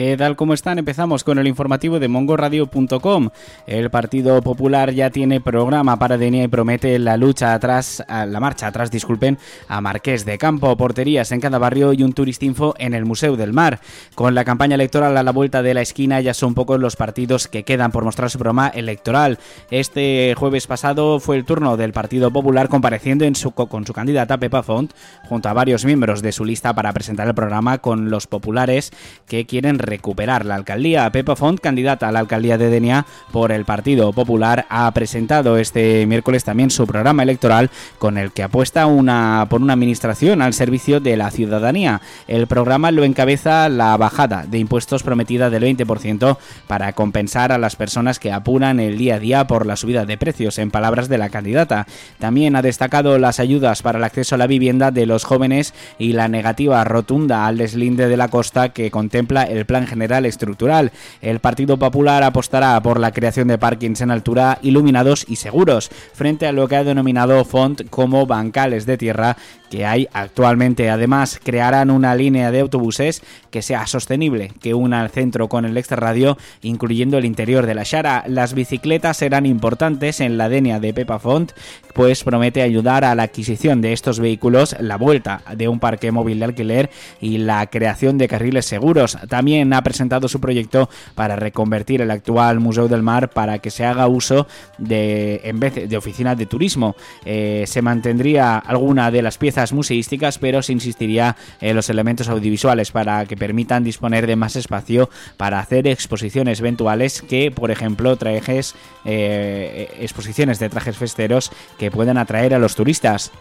¿Qué tal? ¿Cómo están? Empezamos con el informativo de mongoradio.com. El Partido Popular ya tiene programa para Denia y promete la lucha atrás, la marcha atrás, disculpen, a Marqués de Campo, porterías en cada barrio y un turistinfo en el Museo del Mar. Con la campaña electoral a la vuelta de la esquina ya son pocos los partidos que quedan por mostrar su programa electoral. Este jueves pasado fue el turno del Partido Popular compareciendo en su, con su candidata Pepa Font junto a varios miembros de su lista para presentar el programa con los populares que quieren recuperar la alcaldía. Pepa Font, candidata a la alcaldía de Denia por el Partido Popular, ha presentado este miércoles también su programa electoral con el que apuesta una, por una administración al servicio de la ciudadanía. El programa lo encabeza la bajada de impuestos prometida del 20% para compensar a las personas que apuran el día a día por la subida de precios, en palabras de la candidata. También ha destacado las ayudas para el acceso a la vivienda de los jóvenes y la negativa rotunda al deslinde de la costa que contempla el Plan General Estructural. El Partido Popular apostará por la creación de parkings en altura iluminados y seguros, frente a lo que ha denominado Font como bancales de tierra que hay actualmente. Además, crearán una línea de autobuses que sea sostenible, que una al centro con el extrarradio, incluyendo el interior de la Shara. Las bicicletas serán importantes en la denia de Pepa Font, pues promete ayudar a la adquisición de estos vehículos, la vuelta de un parque móvil de alquiler y la creación de carriles seguros. También ha presentado su proyecto para reconvertir el actual Museo del Mar para que se haga uso de, en vez de oficinas de turismo, eh, se mantendría alguna de las piezas museísticas, pero se insistiría en los elementos audiovisuales para que permitan disponer de más espacio para hacer exposiciones eventuales que, por ejemplo, trajes, eh, exposiciones de trajes festeros que puedan atraer a los turistas.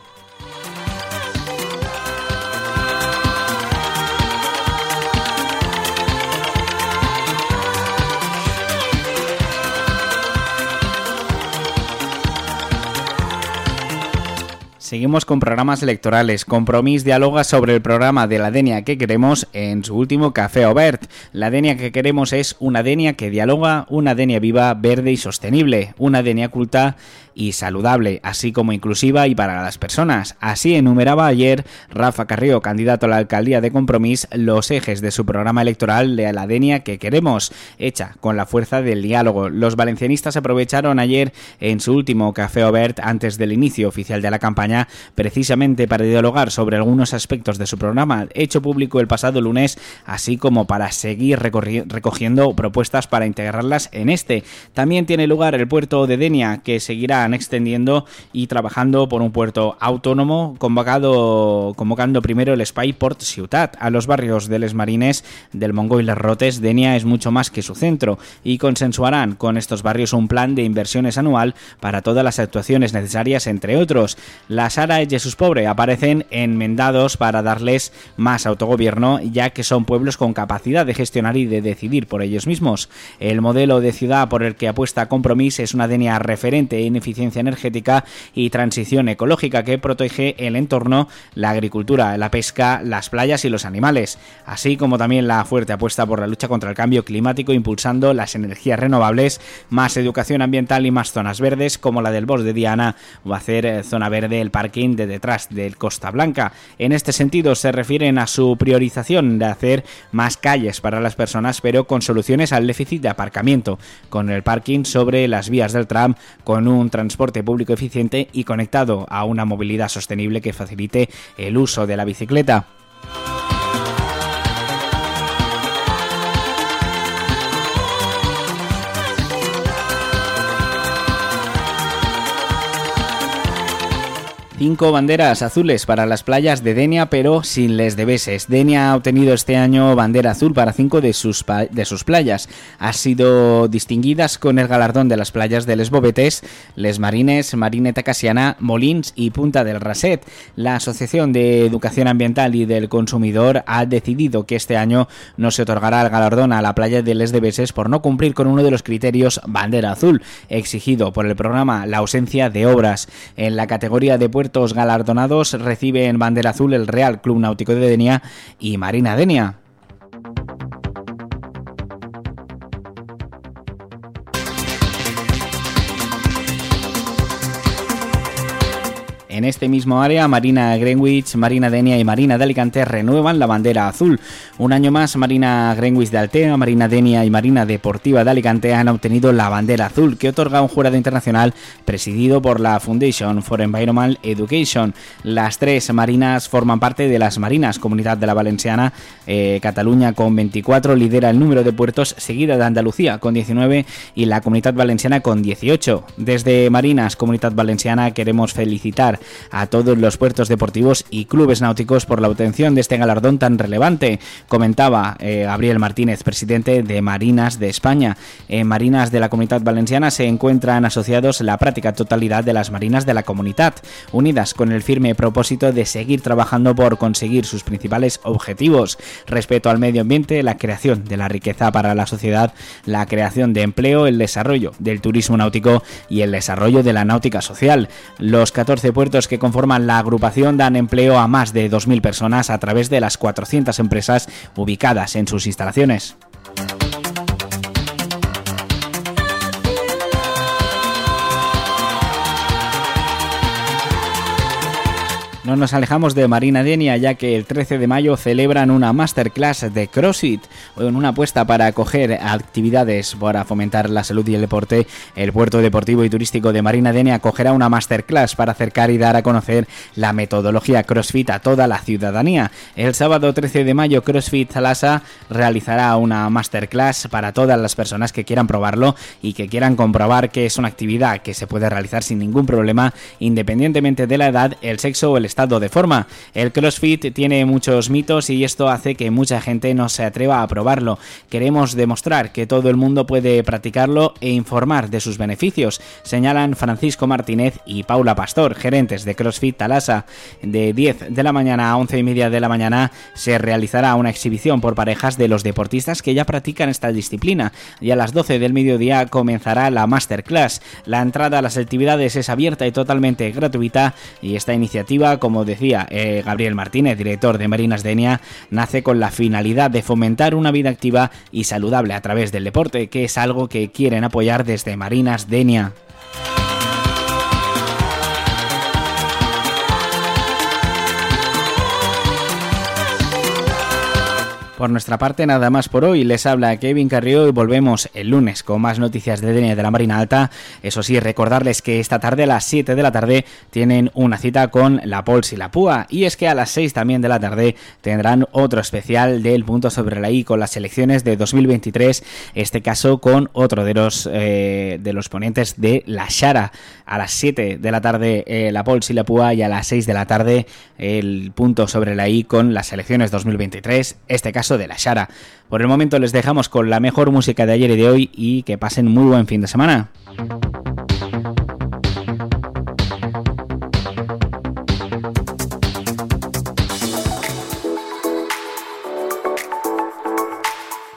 Seguimos con programas electorales. Compromís dialoga sobre el programa de la Denia que queremos en su último Café Obert. La Denia que queremos es una Denia que dialoga, una Denia viva, verde y sostenible, una Denia culta y saludable, así como inclusiva y para las personas. Así enumeraba ayer Rafa Carrillo, candidato a la alcaldía de Compromís, los ejes de su programa electoral de la Denia que queremos, hecha con la fuerza del diálogo. Los valencianistas aprovecharon ayer en su último Café Obert antes del inicio oficial de la campaña precisamente para dialogar sobre algunos aspectos de su programa hecho público el pasado lunes, así como para seguir recogiendo propuestas para integrarlas en este. También tiene lugar el puerto de Denia, que seguirán extendiendo y trabajando por un puerto autónomo, convocado, convocando primero el Spy Port Ciutat a los barrios de Les Marines, del Mongo y Les Rotes. Denia es mucho más que su centro y consensuarán con estos barrios un plan de inversiones anual para todas las actuaciones necesarias, entre otros. Sara y Jesús Pobre aparecen enmendados para darles más autogobierno, ya que son pueblos con capacidad de gestionar y de decidir por ellos mismos. El modelo de ciudad por el que apuesta Compromís es una denia referente en eficiencia energética y transición ecológica que protege el entorno, la agricultura, la pesca, las playas y los animales, así como también la fuerte apuesta por la lucha contra el cambio climático impulsando las energías renovables, más educación ambiental y más zonas verdes como la del Bosque de Diana o hacer eh, zona verde el parking de detrás del Costa Blanca. En este sentido se refieren a su priorización de hacer más calles para las personas, pero con soluciones al déficit de aparcamiento, con el parking sobre las vías del tram, con un transporte público eficiente y conectado a una movilidad sostenible que facilite el uso de la bicicleta. Cinco banderas azules para las playas de Denia, pero sin les debeses. Denia ha obtenido este año bandera azul para cinco de sus, de sus playas. Ha sido distinguidas con el galardón de las playas de Les Bobetes, Les Marines, Marineta Casiana, Molins y Punta del Raset. La Asociación de Educación Ambiental y del Consumidor ha decidido que este año no se otorgará el galardón a la playa de Les Debeses por no cumplir con uno de los criterios bandera azul, exigido por el programa La ausencia de obras. En la categoría de galardonados reciben bandera azul el Real Club Náutico de Denia y Marina Denia. En este mismo área, Marina Greenwich, Marina Denia y Marina de Alicante renuevan la bandera azul. Un año más, Marina Greenwich de Altea, Marina Denia y Marina Deportiva de Alicante han obtenido la bandera azul que otorga un jurado internacional presidido por la Foundation for Environmental Education. Las tres marinas forman parte de las Marinas Comunidad de la Valenciana. Eh, Cataluña con 24 lidera el número de puertos, seguida de Andalucía con 19 y la Comunidad Valenciana con 18. Desde Marinas Comunidad Valenciana queremos felicitar a todos los puertos deportivos y clubes náuticos por la obtención de este galardón tan relevante, comentaba eh, Gabriel Martínez, presidente de Marinas de España. En Marinas de la Comunidad Valenciana se encuentran asociados la práctica totalidad de las marinas de la comunidad, unidas con el firme propósito de seguir trabajando por conseguir sus principales objetivos, respeto al medio ambiente, la creación de la riqueza para la sociedad, la creación de empleo, el desarrollo del turismo náutico y el desarrollo de la náutica social. Los 14 puertos que conforman la agrupación dan empleo a más de 2.000 personas a través de las 400 empresas ubicadas en sus instalaciones. No nos alejamos de Marina Denia ya que el 13 de mayo celebran una masterclass de CrossFit en una apuesta para acoger actividades para fomentar la salud y el deporte. El puerto deportivo y turístico de Marina Denia acogerá una masterclass para acercar y dar a conocer la metodología CrossFit a toda la ciudadanía. El sábado 13 de mayo CrossFit Zalasa realizará una masterclass para todas las personas que quieran probarlo y que quieran comprobar que es una actividad que se puede realizar sin ningún problema independientemente de la edad, el sexo o el estado de forma. El CrossFit tiene muchos mitos y esto hace que mucha gente no se atreva a probarlo. Queremos demostrar que todo el mundo puede practicarlo e informar de sus beneficios, señalan Francisco Martínez y Paula Pastor, gerentes de CrossFit Talasa. De 10 de la mañana a 11 y media de la mañana se realizará una exhibición por parejas de los deportistas que ya practican esta disciplina y a las 12 del mediodía comenzará la masterclass. La entrada a las actividades es abierta y totalmente gratuita y esta iniciativa como decía eh, Gabriel Martínez, director de Marinas Denia, nace con la finalidad de fomentar una vida activa y saludable a través del deporte, que es algo que quieren apoyar desde Marinas Denia. Por nuestra parte, nada más por hoy. Les habla Kevin Carrió y volvemos el lunes con más noticias de Denia de la Marina Alta. Eso sí, recordarles que esta tarde a las 7 de la tarde tienen una cita con la Pols y la Púa. Y es que a las 6 también de la tarde tendrán otro especial del punto sobre la I con las elecciones de 2023. Este caso con otro de los, eh, de los ponentes de la Shara. A las 7 de la tarde eh, la Pols y la Púa y a las 6 de la tarde el punto sobre la I con las elecciones 2023. Este caso de la Shara. Por el momento les dejamos con la mejor música de ayer y de hoy y que pasen muy buen fin de semana.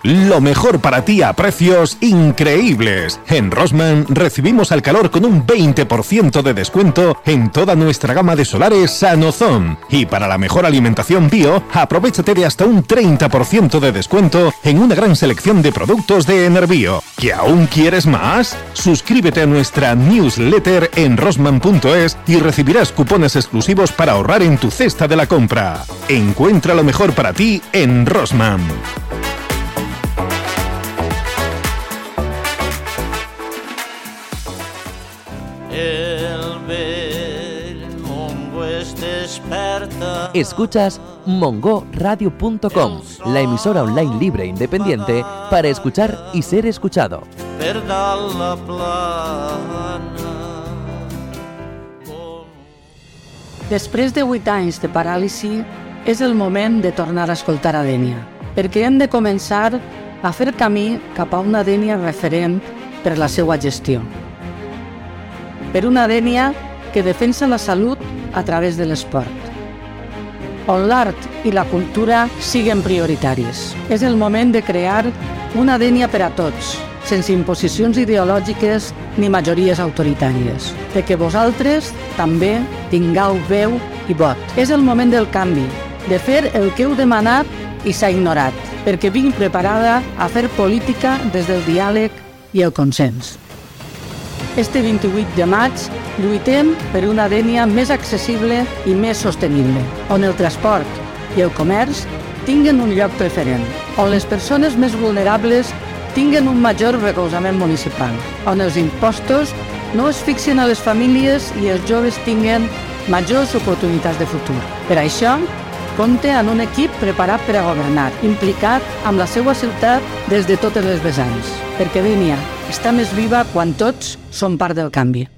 Lo mejor para ti a precios increíbles. En Rosman recibimos al calor con un 20% de descuento en toda nuestra gama de solares Sanozón. Y para la mejor alimentación bio, aprovechate de hasta un 30% de descuento en una gran selección de productos de Enerbio. ¿Que aún quieres más? Suscríbete a nuestra newsletter en rosman.es y recibirás cupones exclusivos para ahorrar en tu cesta de la compra. Encuentra lo mejor para ti en Rosman. Escuchas mongoradio.com, la emisora online libre e independiente para escuchar y ser escuchado. Després de 8 anys de paràlisi, és el moment de tornar a escoltar a Dènia, perquè hem de començar a fer camí cap a una Dènia referent per la seva gestió. Per una Dènia que defensa la salut a través de l'esport on l'art i la cultura siguen prioritaris. És el moment de crear una dènia per a tots, sense imposicions ideològiques ni majories autoritàries, de que vosaltres també tingueu veu i vot. És el moment del canvi, de fer el que heu demanat i s'ha ignorat, perquè vinc preparada a fer política des del diàleg i el consens. Este 28 de maig lluitem per una Dènia més accessible i més sostenible, on el transport i el comerç tinguen un lloc preferent, on les persones més vulnerables tinguen un major recolzament municipal, on els impostos no es fixin a les famílies i els joves tinguen majors oportunitats de futur. Per això, compte amb un equip preparat per a governar, implicat amb la seva ciutat des de totes les vessants, perquè Dénia està més viva quan tots som part del canvi.